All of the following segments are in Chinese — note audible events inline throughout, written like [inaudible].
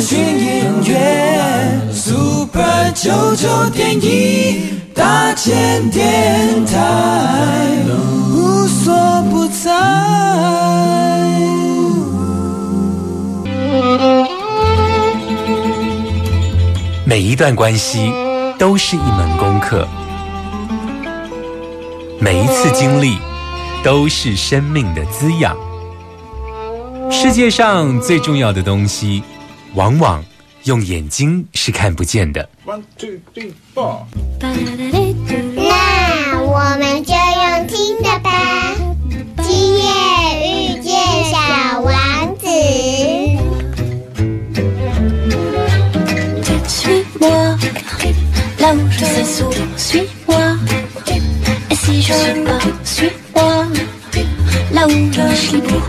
资讯音乐，Super 九九点一大千电台，无所不在。每一段关系都是一门功课，每一次经历都是生命的滋养。世界上最重要的东西，往往用眼睛是看不见的。One two three four。那我们就用听的吧。今夜遇见小王子。Suis-moi, là où je sais souvent, suis-moi. Et si je suis pas, suis-moi, là où je suis libre.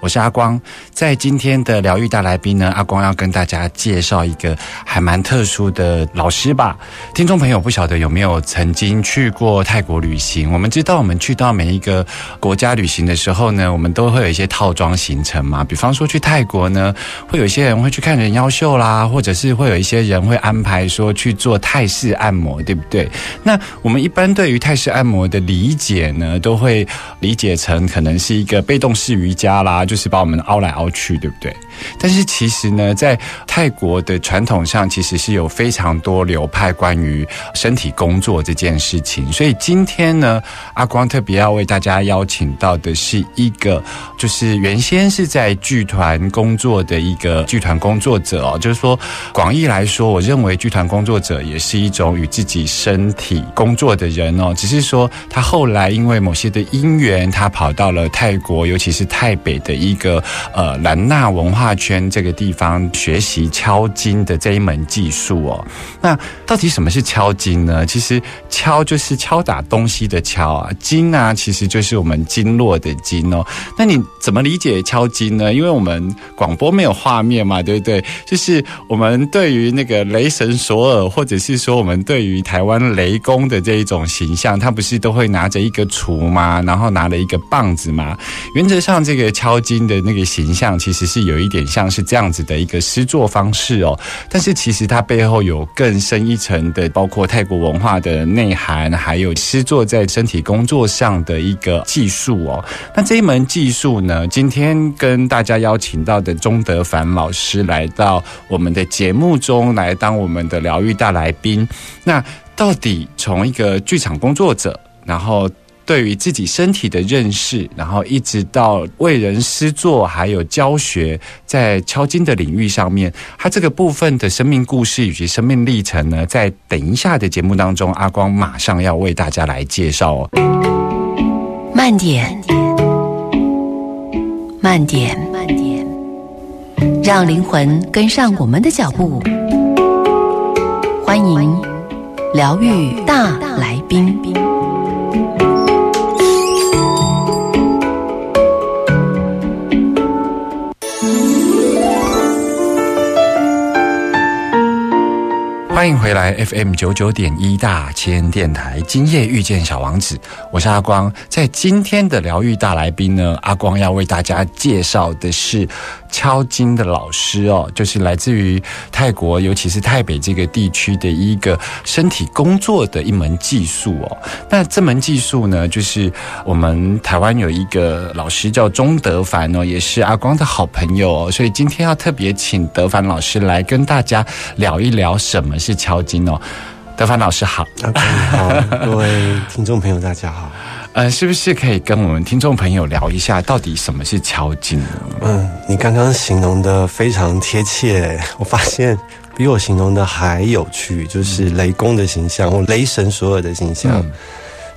我是阿光，在今天的疗愈大来宾呢，阿光要跟大家介绍一个还蛮特殊的老师吧。听众朋友不晓得有没有曾经去过泰国旅行？我们知道，我们去到每一个国家旅行的时候呢，我们都会有一些套装行程嘛。比方说去泰国呢，会有一些人会去看人妖秀啦，或者是会有一些人会安排说去做泰式按摩，对不对？那我们一般对于泰式按摩的理解呢，都会理解成可能是一个被动式瑜伽啦，就是把我们凹来凹去，对不对？但是其实呢，在泰国的传统上，其实是有非常多流派关于身体工作这件事情。所以今天呢，阿光特别要为大家邀请到的是一个，就是原先是在剧团工作的一个剧团工作者哦。就是说，广义来说，我认为剧团工作者也是一种与自己身体工作的人哦。只是说，他后来因为某些的因缘，他跑到了泰国，尤其是泰北的一个呃兰纳文化圈这个地方学习敲金的这一门技术哦。那到底什么是敲金呢？其实敲就是敲打东西的敲啊，金啊其实就是我们经络的经哦。那你怎么理解敲金呢？因为我们广播没有画面嘛，对不对？就是我们对于那个雷神索尔，或者是说我们对于台湾雷公的这一种形象，他不是都会拿着一个锄吗？然后拿了一个棒子吗？原则上，这个敲金的那个形象其实是有一点像是这样子的一个诗作方式哦。但是其实它背后有更深一层的，包括泰国文化的内涵，还有诗作在身体工作上的一个技术哦。那这一门技术呢，今天跟大家邀请到的钟德凡老师来到我们的节目中来当我们的疗愈大来宾。那到底从一个剧场工作者，然后对于自己身体的认识，然后一直到为人施作，还有教学，在敲金的领域上面，他这个部分的生命故事以及生命历程呢，在等一下的节目当中，阿光马上要为大家来介绍哦。慢点，慢点，慢点，让灵魂跟上我们的脚步。欢迎疗愈大来宾。欢迎回来 FM 九九点一大千电台，今夜遇见小王子，我是阿光。在今天的疗愈大来宾呢，阿光要为大家介绍的是敲金的老师哦，就是来自于泰国，尤其是泰北这个地区的一个身体工作的一门技术哦。那这门技术呢，就是我们台湾有一个老师叫钟德凡哦，也是阿光的好朋友哦，所以今天要特别请德凡老师来跟大家聊一聊什么是敲金哦。德凡老师好，阿光你好，各位听众朋友大家好。呃，是不是可以跟我们听众朋友聊一下，到底什么是敲金呢？嗯，你刚刚形容的非常贴切，[laughs] 我发现比我形容的还有趣，就是雷公的形象或雷神索尔的形象。嗯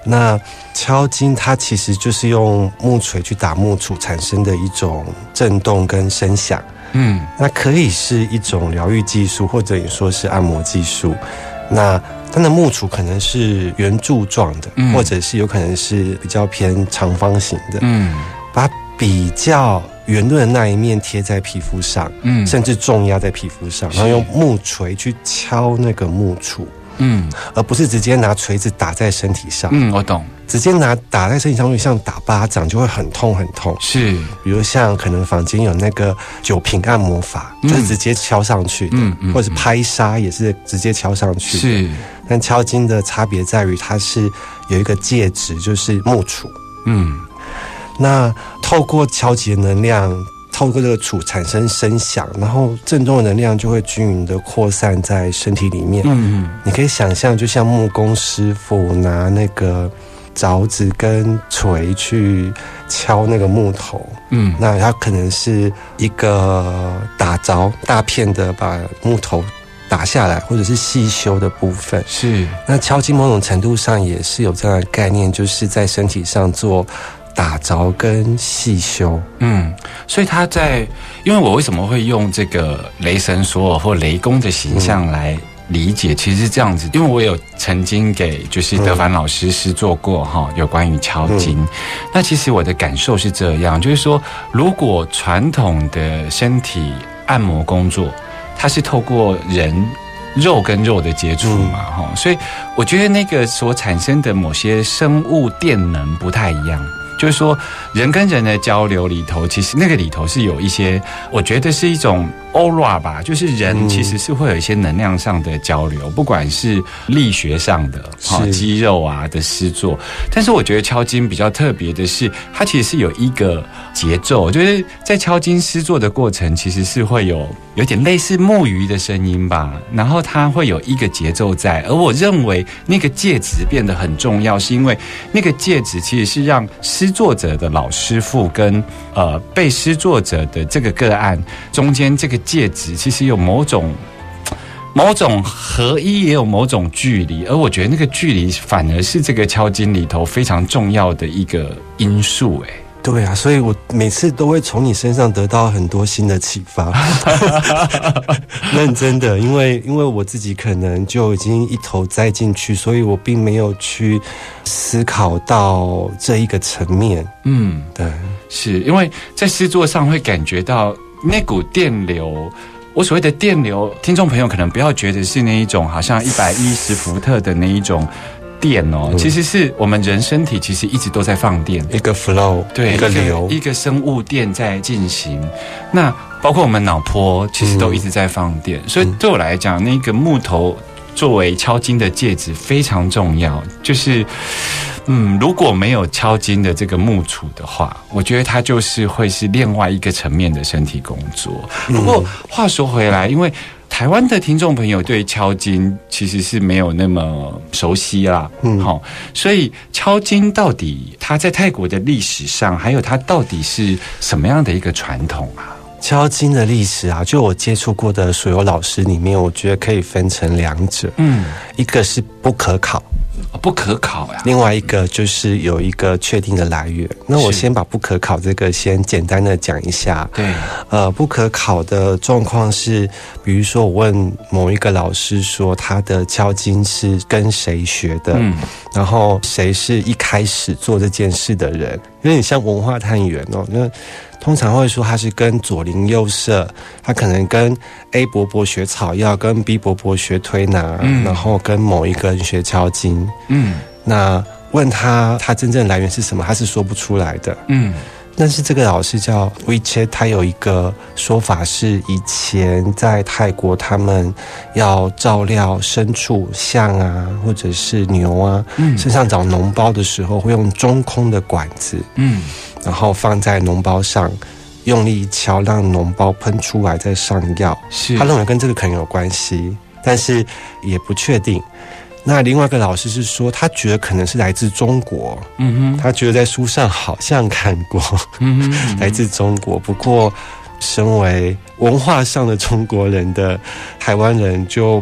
那敲金它其实就是用木锤去打木杵产生的一种震动跟声响。嗯那可以是一种疗愈技术，或者你说是按摩技术。那它的木杵可能是圆柱状的，嗯。或者是有可能是比较偏长方形的，嗯。把比较圆润的那一面贴在皮肤上，嗯。甚至重压在皮肤上，然后用木锤去敲那个木杵，嗯而不是直接拿锤子打在身体上。嗯，我懂，直接拿打在身体上，会像打巴掌，就会很痛很痛。是比如像可能房间有那个酒瓶按摩法，嗯就是直接敲上去的，嗯嗯或者是拍痧也是直接敲上去的。是，但敲筋的差别在于它是有一个介质，就是木杵。嗯那透过敲击的能量，透过这个杵产生声响，然后震动的能量就会均匀的扩散在身体里面。嗯嗯你可以想象，就像木工师傅拿那个凿子跟锤去敲那个木头，嗯那它可能是一个打凿大片的把木头打下来，或者是细修的部分。是，那敲击某种程度上也是有这样的概念，就是在身体上做打凿跟细修。嗯，所以他在，因为我为什么会用这个雷神索尔或雷公的形象来理解，其实是这样子，因为我有曾经给就是德凡老师师做过哈，有关于敲筋。那其实我的感受是这样，就是说，如果传统的身体按摩工作，它是透过人。肉跟肉的接触嘛，哈、所以我觉得那个所产生的某些生物电能不太一样。就是说，人跟人的交流里头，其实那个里头是有一些，我觉得是一种 aura 吧，就是人嗯其实是会有一些能量上的交流，不管是力学上的哈肌肉啊的施作。但是我觉得敲金比较特别的是，它其实是有一个节奏，就是在敲金施作的过程，其实是会有有点类似木鱼的声音吧，然后它会有一个节奏在。而我认为那个戒指变得很重要，是因为那个戒指其实是让施作者的老师傅跟呃被施作者的这个个案中间这个介质，其实有某种。某种合一，也有某种距离，而我觉得那个距离反而是这个敲金里头非常重要的一个因素。哎，对啊，所以我每次都会从你身上得到很多新的启发。[laughs] 认真的，因为因为我自己可能就已经一头栽进去，所以我并没有去思考到这一个层面。嗯，对，是因为在诗作上会感觉到那股电流。我所谓的电流，听众朋友可能不要觉得是那一种好像一百一十伏特的那一种电哦，其实是我们人身体其实一直都在放电。一个 flow，对，一个流，一个生物电在进行。那包括我们脑波，其实都一直在放电。所以对我来讲，那个木头作为敲金的戒指非常重要。就是，嗯，如果没有敲金的这个木杵的话，我觉得它就是会是另外一个层面的身体工作。不过话说回来，因为台湾的听众朋友对敲金其实是没有那么熟悉啦，嗯，好，所以敲金到底它在泰国的历史上，还有它到底是什么样的一个传统啊？敲金的历史啊，就我接触过的所有老师里面，我觉得可以分成两者，嗯，一个是不可考，不可考呀、另外一个就是有一个确定的来源。那我先把不可考这个先简单的讲一下。对，呃，不可考的状况是，比如说我问某一个老师说他的敲金是跟谁学的，嗯然后谁是一开始做这件事的人，有点像文化探员哦。那通常会说他是跟左邻右舍，他可能跟 A 伯伯学草药，跟 B 伯伯学推拿，嗯然后跟某一个人学敲筋。嗯那问他他真正来源是什么，他是说不出来的。嗯但是这个老师叫 WeChat，他有一个说法是，以前在泰国他们要照料牲畜，象啊，或者是牛啊，嗯身上长脓包的时候，会用中空的管子，嗯然后放在脓包上，用力一敲，让脓包喷出来，再上药。是他认为跟这个可能有关系，但是也不确定。那另外一个老师是说，他觉得可能是来自中国，嗯哼。他觉得在书上好像看过，嗯哼 [laughs] 来自中国。不过，身为文化上的中国人的台湾人就，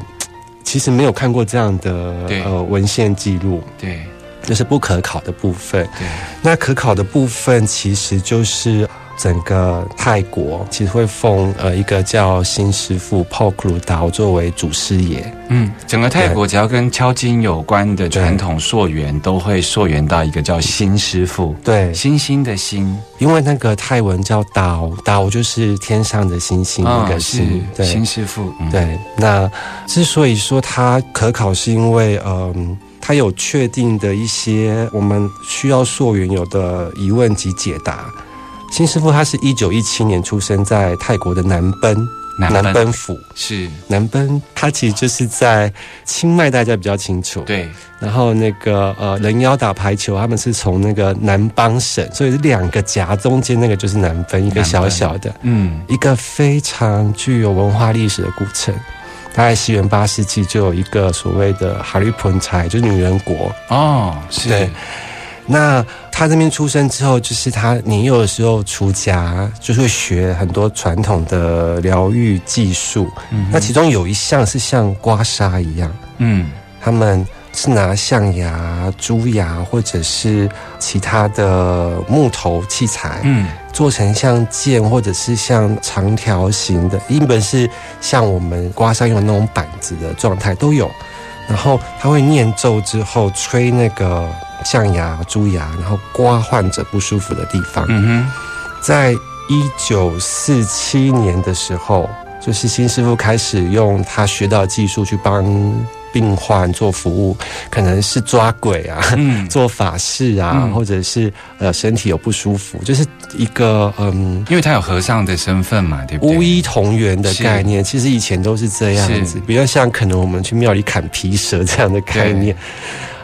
其实没有看过这样的呃文献记录，对。这是不可考的部分。对。那可考的部分其实就是整个泰国其实会奉呃一个叫新师傅泡库鲁达作为主师爷。嗯，整个泰国只要跟敲金有关的传统溯源，都会溯源到一个叫新师傅，对，星星的星，因为那个泰文叫岛，岛就是天上的星星那个是星，对，新师傅，嗯，对，那之所以说它可考，是因为嗯，它有确定的一些我们需要溯源有的疑问及解答。新师傅他是一九一七年出生在泰国的南奔南奔。奔府，是，南奔它其实就是在清迈，大家比较清楚。对，然后那个呃人妖打排球，他们是从那个南邦省，所以是两个夹中间那个就是南奔，一个小小的，嗯，一个非常具有文化历史的古城。大概西元八世纪就有一个所谓的哈利盆柴，就是女人国。哦，是，对那他这边出生之后，就是他年幼的时候出家，就是会学很多传统的疗愈技术。嗯那其中有一项是像刮痧一样，嗯，他们是拿象牙、猪牙或者是其他的木头器材，嗯，做成像剑或者是像长条形的，一本是像我们刮痧用的那种板子的状态都有。然后他会念咒之后吹那个象牙、猪牙，然后刮患者不舒服的地方。嗯在一九四七年的时候，就是新师傅开始用他学到的技术去帮病患做服务，可能是抓鬼啊，嗯，[laughs] 做法事啊，嗯。或者是呃身体有不舒服，就是一个嗯。因为他有和尚的身份嘛，对不对？巫医同源的概念，其实以前都是这样子，比较像可能我们去庙里砍皮蛇这样的概念，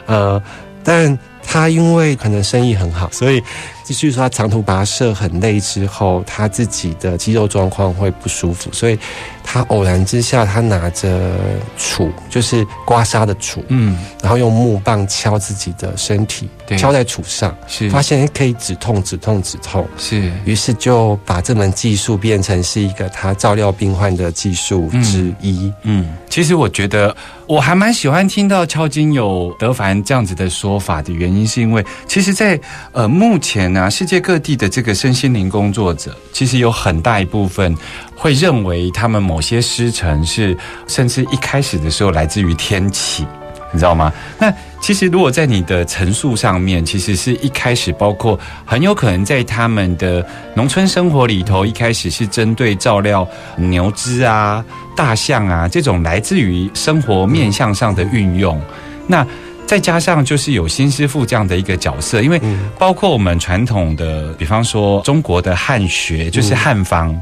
呃，但他因为可能生意很好，所以继续说他长途跋涉很累之后，他自己的肌肉状况会不舒服，所以他偶然之下，他拿着杵，就是刮痧的杵，嗯，然后用木棒敲自己的身体，对。敲在杵上，是。发现可以止痛、止痛、止痛。是，于是就把这门技术变成是一个他照料病患的技术之一。嗯，其实我觉得我还蛮喜欢听到敲金有德凡这样子的说法的原因，是因为其实在，呃目前呢、世界各地的这个身心灵工作者，其实有很大一部分会认为他们某些师承是，甚至一开始的时候来自于天启。你知道吗？那其实如果在你的陈述上面，其实是一开始包括很有可能在他们的农村生活里头，一开始是针对照料牛只啊、大象啊这种来自于生活面向上的运用。那再加上就是有新师傅这样的一个角色，因为包括我们传统的，比方说中国的汉学，就是汉方。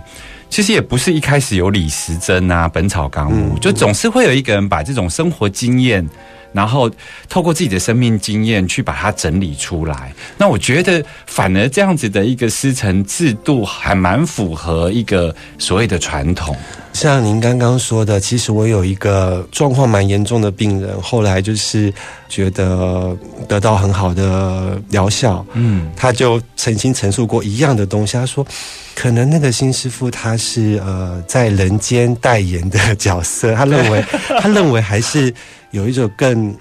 其实也不是一开始有李时珍啊，《本草纲目》就总是会有一个人把这种生活经验，然后透过自己的生命经验去把它整理出来。那我觉得反而这样子的一个师承制度，还蛮符合一个所谓的传统。像您刚刚说的，其实我有一个状况蛮严重的病人，后来就是觉得得到很好的疗效，嗯，他就曾经陈述过一样的东西。他说，可能那个新师傅他是呃在人间代言的角色，他认为 [laughs] 他认为还是有一种更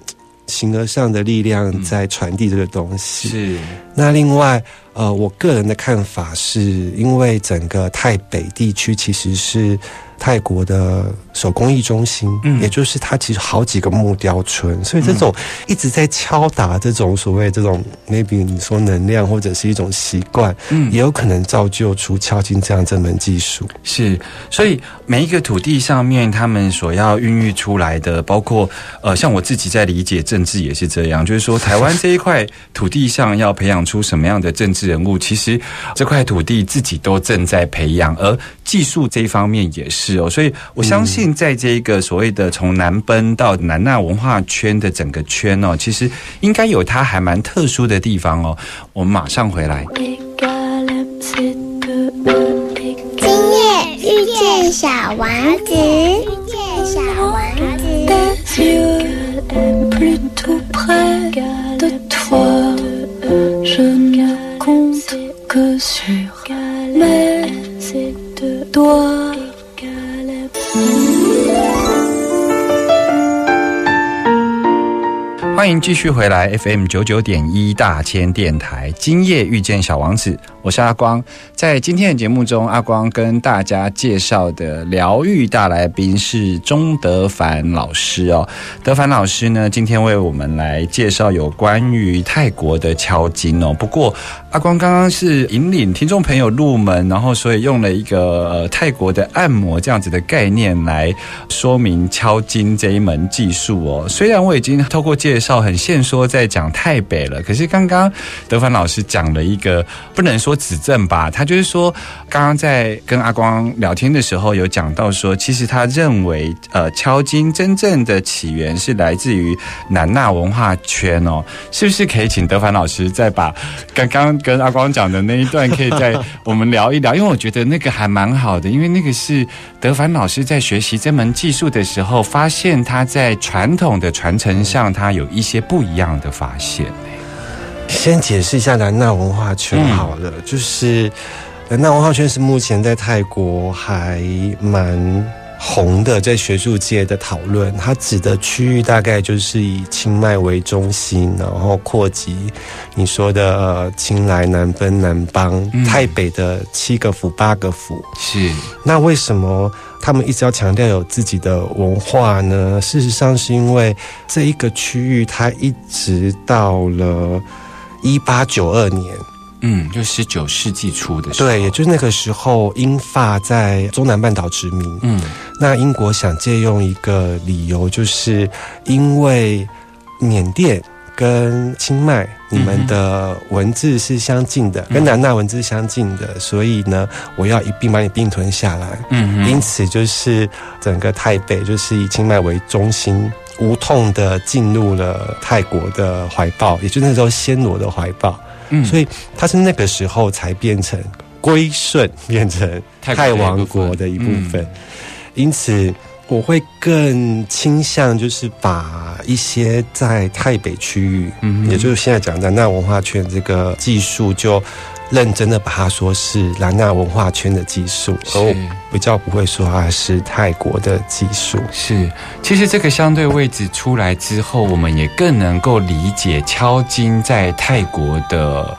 形而上的力量在传递这个东西。是，那另外，呃，我个人的看法是，因为整个泰北地区其实是泰国的手工艺中心，嗯。也就是它其实好几个木雕村，所以这种一直在敲打这种所谓这种 maybe 你说能量或者是一种习惯，嗯。也有可能造就出敲金这样这门技术。是，所以每一个土地上面，他们所要孕育出来的，包括呃，像我自己在理解政治也是这样，就是说台湾这一块土地上要培养出什么样的政治人物，其实这块土地自己都正在培养，而技术这一方面也是哦所以我相信在这个所谓的从南奔到南纳文化圈的整个圈哦其实应该有它还蛮特殊的地方哦。我们马上回来。今夜遇见小王子遇见小王子欢迎继续回来 FM 九九点一大千电台，今夜遇见小王子，我是阿光。在今天的节目中，阿光跟大家介绍的疗愈大来宾是钟德凡老师哦。德凡老师呢，今天为我们来介绍有关于泰国的敲金哦。不过阿光刚刚是引领听众朋友入门，然后所以用了一个、呃、泰国的按摩这样子的概念来说明敲金这一门技术哦。虽然我已经透过介绍很现说在讲泰北了，可是刚刚德凡老师讲了一个不能说指正吧，他就是说刚刚在跟阿光聊天的时候有讲到说，其实他认为呃敲金真正的起源是来自于南纳文化圈哦，是不是可以请德凡老师再把刚刚跟阿光讲的那一段可以再我们聊一聊？因为我觉得那个还蛮好的，因为那个是德凡老师在学习这门技术的时候，发现他在传统的传承上，他有一些不一样的发现。先解释一下兰纳文化圈好了，就是兰纳文化圈是目前在泰国还蛮红的，在学术界的讨论，它指的区域大概就是以清迈为中心，然后扩及你说的呃清莱、南奔、南邦、泰北的七个府、八个府。是，那为什么他们一直要强调有自己的文化呢？事实上，是因为这一个区域，它一直到了一八九二年，嗯，就十九世纪初的时候，对，也就是那个时候，英法在中南半岛殖民。嗯，那英国想借用一个理由，就是因为缅甸跟清迈你们的文字是相近的，跟南纳文字相近的，所以呢，我要一并把你并吞下来。嗯因此，就是整个泰北就是以清迈为中心，无痛的进入了泰国的怀抱，也就是那时候暹罗的怀抱。嗯。所以它是那个时候才变成归顺，变成泰王国的一部分。因此，我会更倾向就是把一些在泰北区域，嗯也就是现在讲的那文化圈这个技术，就认真的把它说是兰纳文化圈的技术，是而我比较不会说它是泰国的技术。是，其实这个相对位置出来之后，我们也更能够理解敲金在泰国的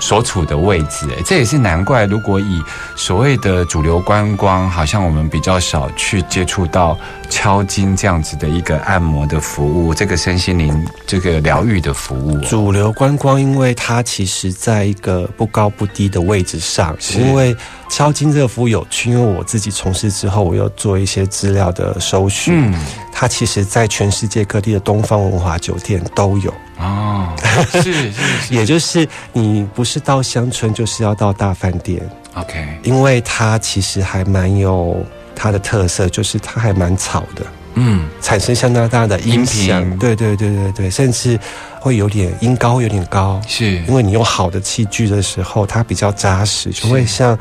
所处的位置。哎，这也是难怪，如果以所谓的主流观光，好像我们比较少去接触到敲金这样子的一个按摩的服务，这个身心灵这个疗愈的服务、哦。主流观光，因为它其实在一个不高不低的位置上，是。因为敲金这个服务有趣，因为我自己从事之后，我又做一些资料的搜寻，嗯，它其实在全世界各地的东方文化酒店都有，哦，是是是。[laughs] 也就是你不是到乡村，就是要到大饭店，，OK，因为它其实还蛮有它的特色，就是它还蛮吵的。嗯，产生相当大的音音响频，对对对对对，甚至会有点音高有点高，是。因为你用好的器具的时候，它比较扎实，就会像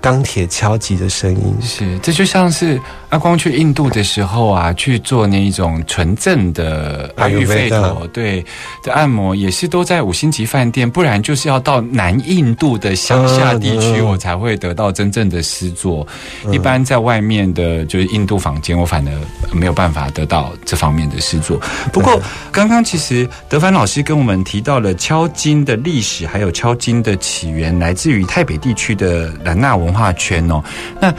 钢铁敲击的声音。是，这就像是阿光去印度的时候啊，去做那一种纯正的阿育吠陀，对的按摩，也是都在五星级饭店，不然就是要到南印度的乡下地区，我才会得到真正的施作。一般在外面的，就是印度房间，我反而没有办法得到这方面的施作。不过，刚刚其实德凡老师跟我们提到了敲金的历史，还有敲金的起源，来自于台北地区的兰纳文文化圈哦。那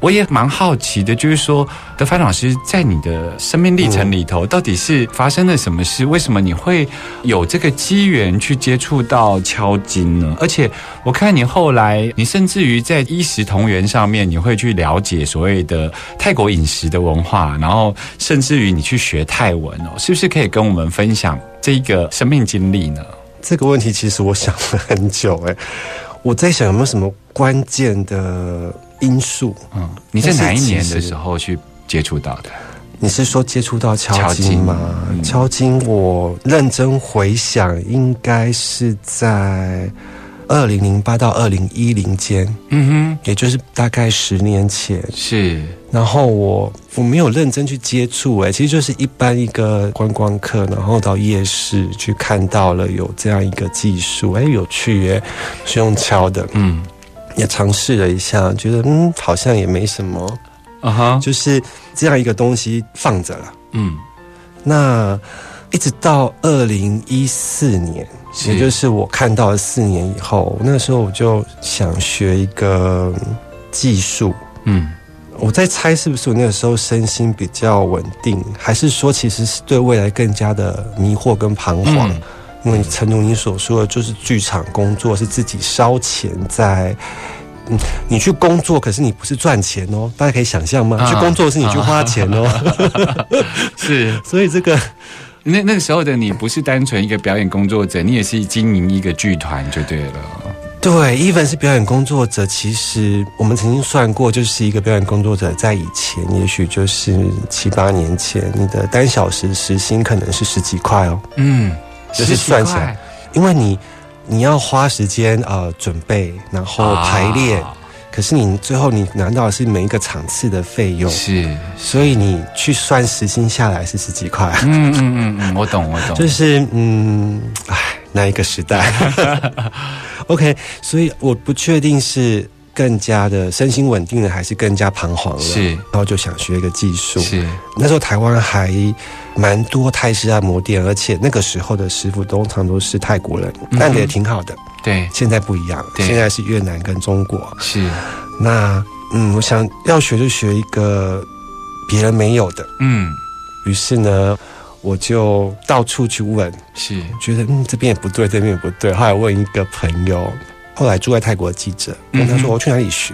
我也蛮好奇的，就是说，德凡老师在你的生命历程里头，到底是发生了什么事？为什么你会有这个机缘去接触到敲金呢？而且我看你后来，你甚至于在衣食同源上面，你会去了解所谓的泰国饮食的文化，然后甚至于你去学泰文哦，是不是可以跟我们分享这一个生命经历呢？这个问题其实我想了很久，哎，我在想有没有什么关键的因素？嗯，你在哪一年的时候去接触到的？你是说接触到敲金吗？嗯敲金，我认真回想，应该是在二零零八到二零一零间，嗯哼。也就是大概十年前。是。然后我我没有认真去接触，哎，其实就是一般一个观光客，然后到夜市去看到了有这样一个技术，哎，有趣耶，是用敲的，嗯。也尝试了一下，觉得嗯好像也没什么，啊哈，就是这样一个东西放着了。嗯。那一直到二零一四年，是也就是我看到了四年以后，那时候我就想学一个技术。嗯，我在猜是不是我那个时候身心比较稳定，还是说其实是对未来更加的迷惑跟彷徨？嗯因为诚如你所说的，就是剧场工作是自己烧钱在。嗯，你去工作，可是你不是赚钱哦，大家可以想象吗？啊去工作是你去花钱哦，[laughs] 是 [laughs] 所以这个那那个时候的你不是单纯一个表演工作者，你也是经营一个剧团就对了。对，even 是表演工作者，其实我们曾经算过，就是一个表演工作者在以前，也许就是七八年前，你的单小时时薪可能是十几块哦，嗯，就是算起来，因为你你要花时间呃准备，然后排练，啊可是你最后你拿到的是每一个场次的费用，是，所以你去算时薪下来是十几块，嗯嗯嗯嗯，我懂我懂，就是嗯，唉，那一个时代。[laughs] [laughs] OK，所以我不确定是更加的身心稳定了，还是更加彷徨了。是然后就想学一个技术。是那时候台湾还蛮多泰式按摩店，而且那个时候的师傅通常都是泰国人，嗯哼按的也挺好的。对现在不一样，对现在是越南跟中国。是，那嗯，我想要学就学一个别人没有的。嗯于是呢，我就到处去问，是觉得嗯这边也不对，这边也不对。后来问一个朋友，后来住在泰国的记者，问他说我去哪里学，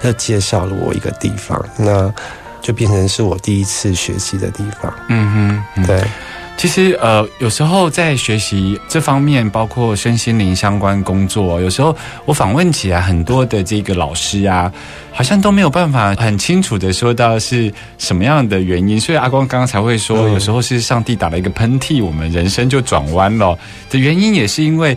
他就介绍了我一个地方，那就变成是我第一次学习的地方。嗯哼嗯对，其实呃，有时候在学习这方面，包括身心灵相关工作，有时候我访问起来很多的这个老师啊，好像都没有办法很清楚的说到是什么样的原因，所以阿光刚刚才会说，嗯。有时候是上帝打了一个喷嚏，我们人生就转弯了。的原因，也是因为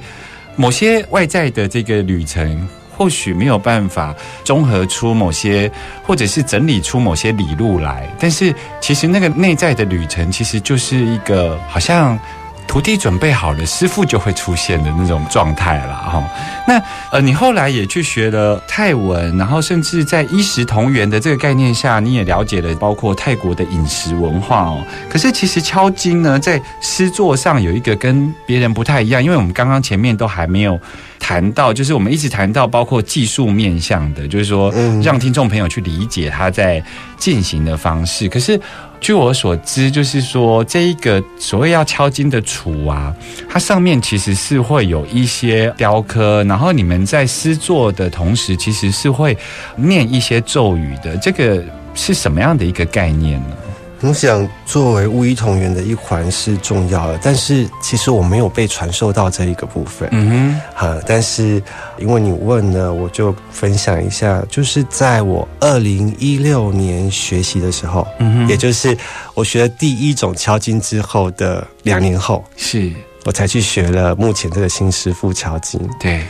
某些外在的这个旅程。或许没有办法综合出某些，或者是整理出某些理路来，但是其实那个内在的旅程，其实就是一个好像徒弟准备好了，师傅就会出现的那种状态了哈。那呃，你后来也去学了泰文，然后甚至在衣食同源的这个概念下，你也了解了包括泰国的饮食文化哦。可是其实敲金呢，在诗作上有一个跟别人不太一样，因为我们刚刚前面都还没有谈到，就是我们一直谈到包括技术面向的，就是说嗯让听众朋友去理解他在进行的方式。可是据我所知，就是说这一个所谓要敲金的杵啊，它上面其实是会有一些雕刻，然后你们在诗作的同时，其实是会念一些咒语的。这个是什么样的一个概念呢？我想作为巫医同源的一环是重要的，但是其实我没有被传授到这一个部分。嗯哼哈，但是因为你问呢，我就分享一下，就是在我二零一六年学习的时候，嗯哼也就是我学了第一种敲金之后的两年后，是我才去学了目前这个新师傅敲金。对，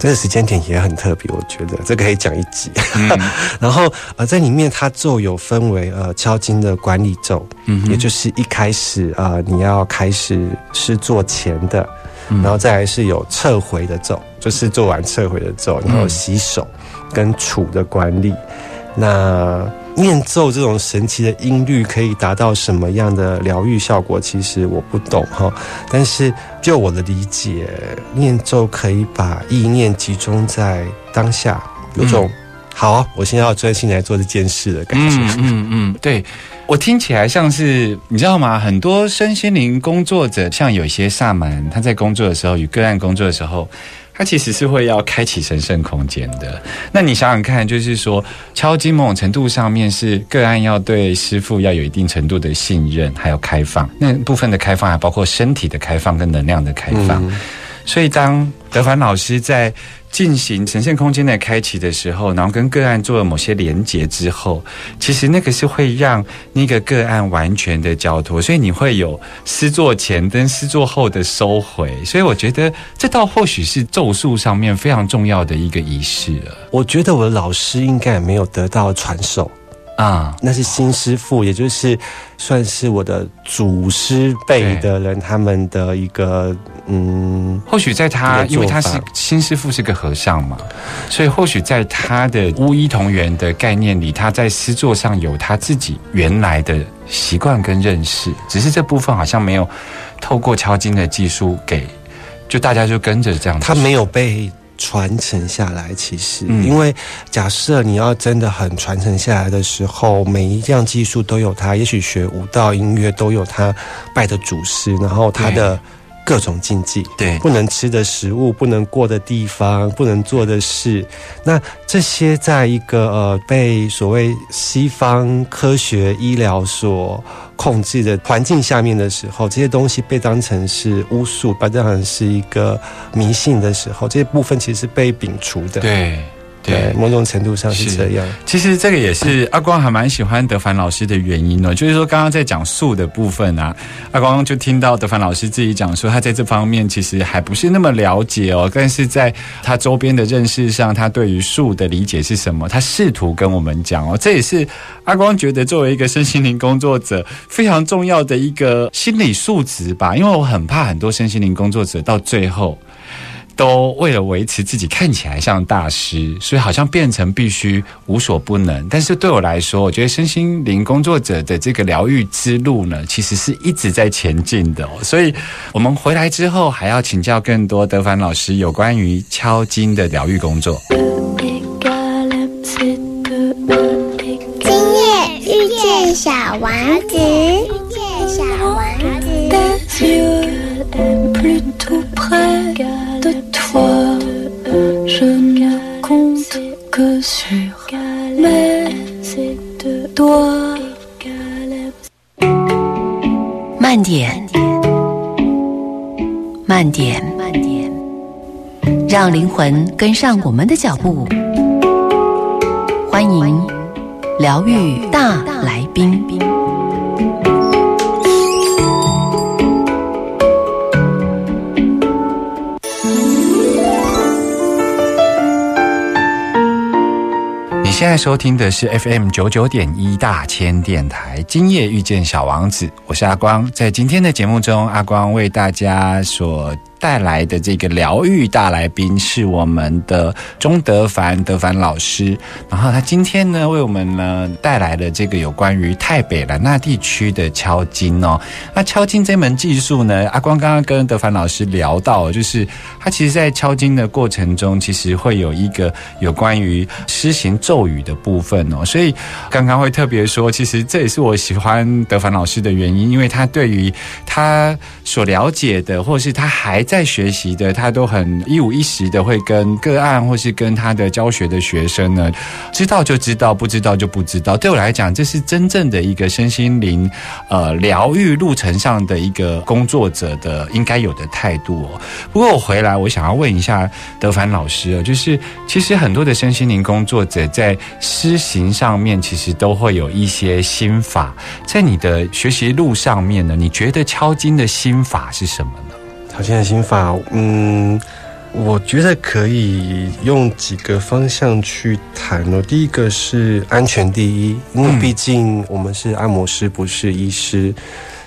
这个时间点也很特别，我觉得这个可以讲一集。嗯 [laughs] 然后呃，在里面它咒有分为呃敲金的管理咒，嗯也就是一开始呃你要开始是做前的，嗯然后再来是有撤回的咒，就是做完撤回的咒，然后洗手跟处的管理。那念咒这种神奇的音律可以达到什么样的疗愈效果？其实我不懂哈，但是就我的理解，念咒可以把意念集中在当下，有种、好啊，我现在要专心来做这件事的感觉。嗯嗯嗯，对。我听起来像是你知道吗？很多身心灵工作者，像有一些萨满，他在工作的时候与个案工作的时候，它其实是会要开启神圣空间的。那你想想看，就是说敲击某种程度上面是个案要对师傅要有一定程度的信任，还有开放。那部分的开放还包括身体的开放跟能量的开放。所以，当德凡老师在进行呈现空间的开启的时候，然后跟个案做了某些连结之后，其实那个是会让那个个案完全的交托，所以你会有施作前跟施作后的收回。所以我觉得这倒或许是咒术上面非常重要的一个仪式了。我觉得我的老师应该也没有得到传授，啊，那是新师傅，也就是算是我的祖师辈的人，他们的一个嗯，或许在他，因为他是新师傅是个和尚嘛，所以或许在他的巫医同源的概念里，他在诗作上有他自己原来的习惯跟认识，只是这部分好像没有透过敲金的技术给，就大家就跟着这样子。他没有被传承下来。其实，嗯因为假设你要真的很传承下来的时候，每一样技术都有它，也许学舞蹈、音乐都有他拜的祖师，然后他的各种禁忌。对不能吃的食物、不能过的地方、不能做的事，那这些在一个呃被所谓西方科学医疗所控制的环境下面的时候，这些东西被当成是巫术，被当成是一个迷信的时候，这些部分其实是被摒除的。对对，某种程度上是是这样。其实这个也是阿光还蛮喜欢德凡老师的原因哦，就是说刚刚在讲树的部分啊，阿光就听到德凡老师自己讲说，他在这方面其实还不是那么了解哦，但是在他周边的认识上，他对于树的理解是什么，他试图跟我们讲哦，这也是阿光觉得作为一个身心灵工作者非常重要的一个心理素质吧，因为我很怕很多身心灵工作者到最后。都为了维持自己看起来像大师，所以好像变成必须无所不能。但是对我来说，我觉得身心灵工作者的这个疗愈之路呢，其实是一直在前进的、哦。所以我们回来之后，还要请教更多德凡老师有关于敲金的疗愈工作。égale M, c'est 2 E 今夜遇见小王子，遇见小王子。让灵魂跟上我们的脚步。欢迎疗愈大来宾。你现在收听的是 FM 九九点一大千电台，今夜遇见小王子，我是阿光。在今天的节目中，阿光为大家所带来的这个疗愈大来宾是我们的钟德凡德凡老师。然后他今天呢，为我们呢带来了这个有关于泰北兰纳地区的敲金哦。那敲金这门技术呢，阿光刚刚跟德凡老师聊到，就是他其实在敲金的过程中，其实会有一个有关于施行咒语的部分哦。所以刚刚会特别说，其实这也是我喜欢德凡老师的原因，因为他对于他所了解的，或是他还在学习的，他都很一五一十的会跟个案，或是跟他的教学的学生呢，知道就知道，不知道就不知道。对我来讲，这是真正的一个身心灵呃疗愈路程上的一个工作者的应该有的态度哦。不过我回来，我想要问一下德凡老师哦，就是其实很多的身心灵工作者在施行上面，其实都会有一些心法。在你的学习路上面呢，你觉得敲金的心法是什么呢？条件的心法，嗯，我觉得可以用几个方向去谈哦。第一个是安全第一，因为嗯毕竟我们是按摩师，不是医师。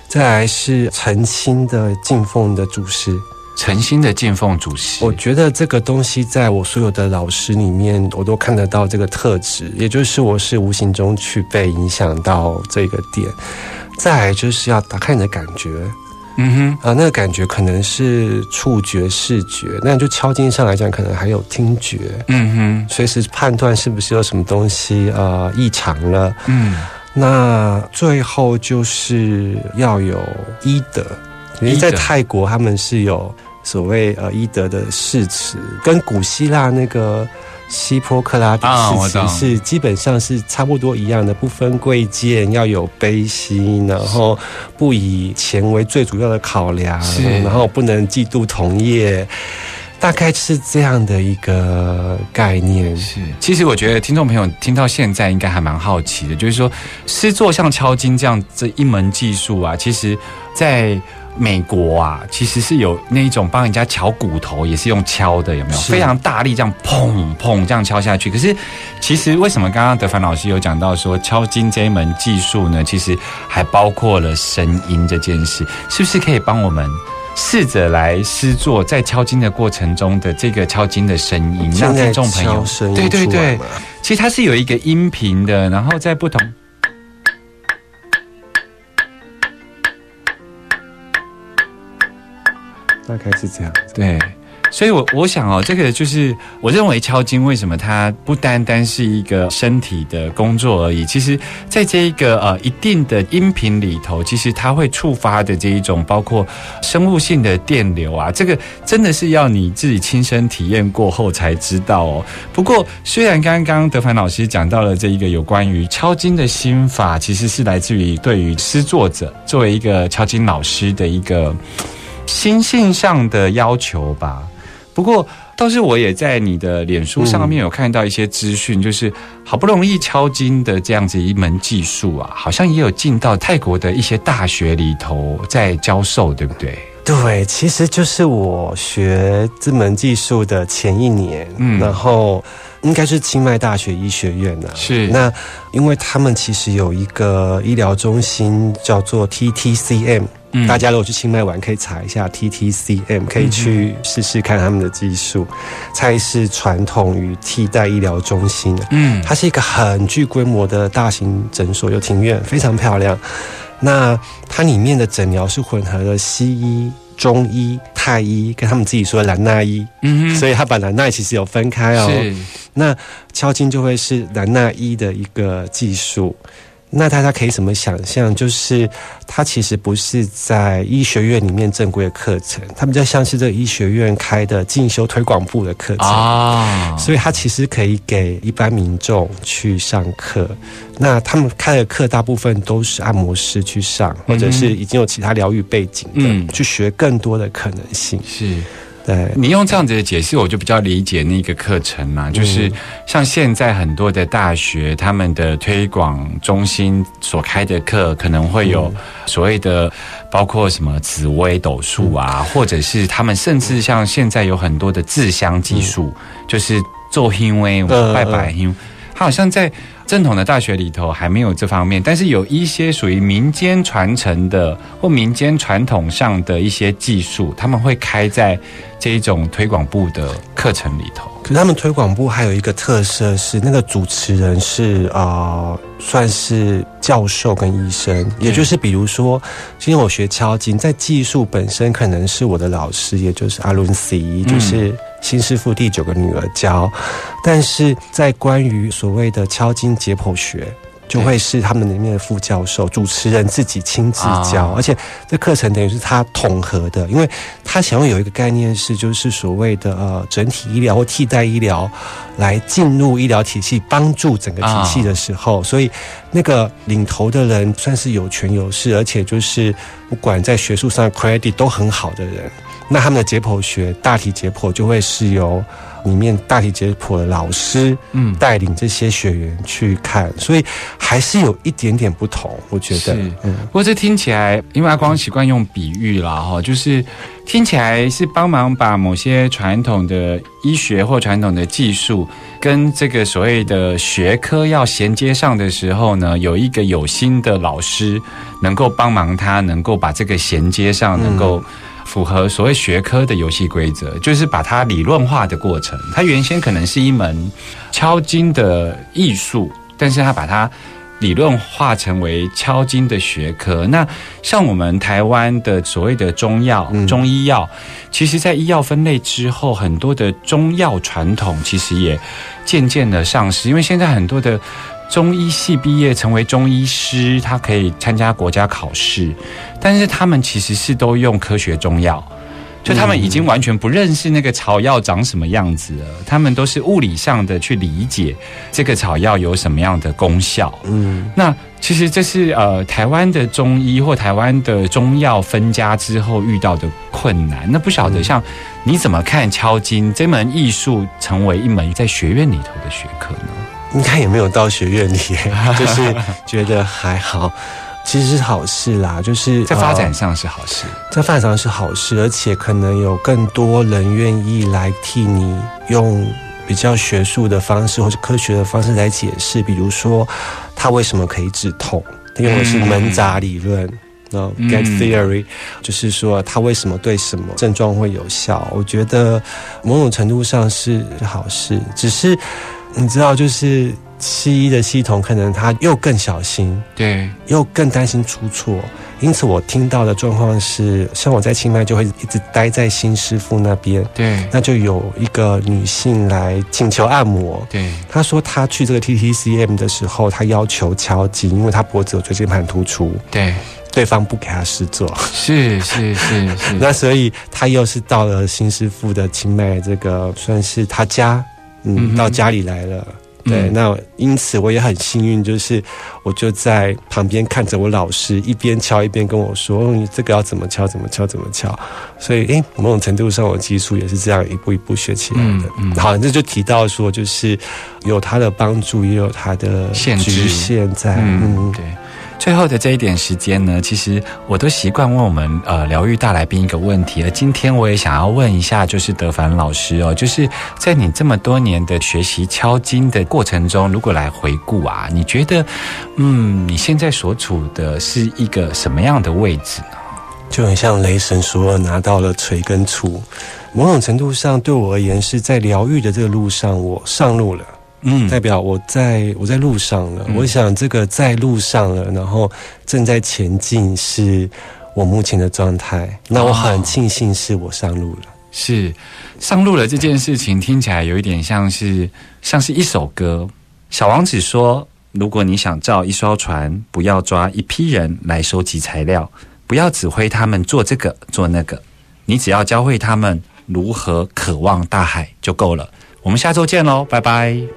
再来是诚心的敬奉的主师，诚心的敬奉主师，我觉得这个东西在我所有的老师里面，我都看得到这个特质，也就是我是无形中去被影响到这个点。再来就是要打开你的感觉，嗯哼啊，那个感觉可能是触觉、视觉，那就敲击上来讲，可能还有听觉，哼，嗯哼，随时判断是不是有什么东西呃异常了。嗯，那最后就是要有医德，因为在泰国他们是有所谓呃医德的誓词，跟古希腊那个。希波克拉底誓啊我懂词是基本上是差不多一样的，不分贵贱，要有悲心，然后不以钱为最主要的考量，然后不能嫉妒同业，大概是这样的一个概念。是。其实我觉得听众朋友听到现在应该还蛮好奇的，就是说诗作像敲金这样这一门技术啊，其实在美国啊，其实是有那一种帮人家敲骨头，也是用敲的，有没有？非常大力这样砰砰这样敲下去。可是其实为什么刚刚德凡老师有讲到说敲金这一门技术呢？其实还包括了声音这件事，是不是可以帮我们？试着来施做，在敲金的过程中的这个敲金的声音，让听众朋友对对对其实它是有一个音频的，然后在不同。大概是这样。对，所以我我想哦，这个就是我认为敲金为什么它不单单是一个身体的工作而已，其实在这一个呃一定的音频里头，其实它会触发的这一种包括生物性的电流啊，这个真的是要你自己亲身体验过后才知道哦。不过虽然刚刚德凡老师讲到了这一个有关于敲金的心法，其实是来自于对于诗作者作为一个敲金老师的一个。心性上的要求吧。不过，倒是我也在你的脸书上面有看到一些资讯，就是好不容易敲金的这样子一门技术啊，好像也有进到泰国的一些大学里头在教授，对不对？对，其实就是我学这门技术的前一年，嗯然后应该是清迈大学医学院呢、是那因为他们其实有一个医疗中心叫做 TTCM，、嗯大家如果去清迈玩可以查一下 TTCM，可以去试试看他们的技术。蔡氏传统与替代医疗中心，嗯它是一个很具规模的大型诊所，有庭院，非常漂亮。那它里面的诊疗是混合了西医、中医、泰医，跟他们自己说的兰纳医，嗯所以他把兰纳其实有分开哦。那敲金就会是兰纳医的一个技术。那大家可以怎么想象？就是它其实不是在医学院里面正规的课程，它比较像是这个医学院开的进修推广部的课程。啊，所以它其实可以给一般民众去上课。那他们开的课大部分都是按摩师去上，或者是已经有其他疗愈背景的，嗯去学更多的可能性。是。对，你用这样子的解释，我就比较理解那个课程嘛，就是像现在很多的大学，他们的推广中心所开的课，可能会有所谓的，包括什么紫微斗数啊，或者是他们甚至像现在有很多的自香技术，就是做因为嗯拜拜因，它好像在正统的大学里头还没有这方面，但是有一些属于民间传承的或民间传统上的一些技术，他们会开在这一种推广部的课程里头。可是他们推广部还有一个特色是，那个主持人是啊、呃算是教授跟医生，也就是比如说，今天我学敲金，在技术本身可能是我的老师，也就是阿伦西，就是新师傅第九个女儿教，但是在关于所谓的敲金解剖学。就会是他们里面的副教授、主持人自己亲自教，啊。而且这课程等于是他统合的，因为他想要有一个概念是，就是所谓的呃整体医疗或替代医疗来进入医疗体系，帮助整个体系的时候，所以那个领头的人算是有权有势，而且就是不管在学术上 credit 都很好的人，那他们的解剖学大体解剖就会是由里面大体解剖的老师嗯，带领这些学员去看，所以还是有一点点不同，我觉得是，嗯。不过这听起来，因为阿光习惯用比喻啦，哈，就是听起来是帮忙把某些传统的医学或传统的技术跟这个所谓的学科要衔接上的时候呢，有一个有心的老师能够帮忙他，能够把这个衔接上，能够。符合所谓学科的游戏规则，就是把它理论化的过程。它原先可能是一门敲金的艺术，但是它把它理论化成为敲金的学科。那像我们台湾的所谓的中药、嗯中医药，其实在医药分类之后，很多的中药传统其实也渐渐的丧失，因为现在很多的。中医系毕业成为中医师，他可以参加国家考试，但是他们其实是都用科学中药，就他们已经完全不认识那个草药长什么样子了，他们都是物理上的去理解这个草药有什么样的功效。嗯，那其实这是呃台湾的中医或台湾的中药分家之后遇到的困难。那不晓得像你怎么看敲金这门艺术成为一门在学院里头的学科呢？应该也没有到学院里，[laughs] 就是觉得还好。其实是好事啦，就是在发展呃上是好事。在发展上是好事，而且可能有更多人愿意来替你用比较学术的方式或者科学的方式来解释，比如说它为什么可以止痛，它用的是门闸理论。然后 get 嗯 theory，、就是说它为什么对什么症状会有效？我觉得某种程度上是好事，只是你知道，就是西医的系统可能他又更小心，对，又更担心出错，因此我听到的状况是，像我在清迈就会一直待在新师傅那边，对，那就有一个女性来请求按摩。对，她说她去这个 TTCM 的时候，她要求敲击，因为她脖子有椎间盘突出，对，对方不给她施做，是是是是，[laughs] 那所以她又是到了新师傅的清迈这个算是她家，嗯到家里来了。对，嗯那因此我也很幸运，就是我就在旁边看着我老师一边敲一边跟我说：“哦，你这个要怎么敲，怎么敲，怎么敲。”所以，诶，某种程度上，我技术也是这样一步一步学起来的。嗯嗯好，这就提到说，就是有它的帮助，也有它的局限在。嗯，嗯，对。最后的这一点时间呢，其实我都习惯问我们呃疗愈大来宾一个问题，而今天我也想要问一下，就是德凡老师哦，就是在你这么多年的学习敲经的过程中，如果来回顾啊，你觉得嗯你现在所处的是一个什么样的位置呢？就很像雷神索尔拿到了锤跟杵，某种程度上对我而言是在疗愈的这个路上，我上路了。嗯代表我在我在路上了。嗯我想这个在路上了，然后正在前进，是我目前的状态。那我很庆幸是我上路了。是上路了这件事情，听起来有一点像是像是一首歌。小王子说：“如果你想造一艘船，不要抓一批人来收集材料，不要指挥他们做这个做那个，你只要教会他们如何渴望大海就够了。”我们下周见喽，拜拜。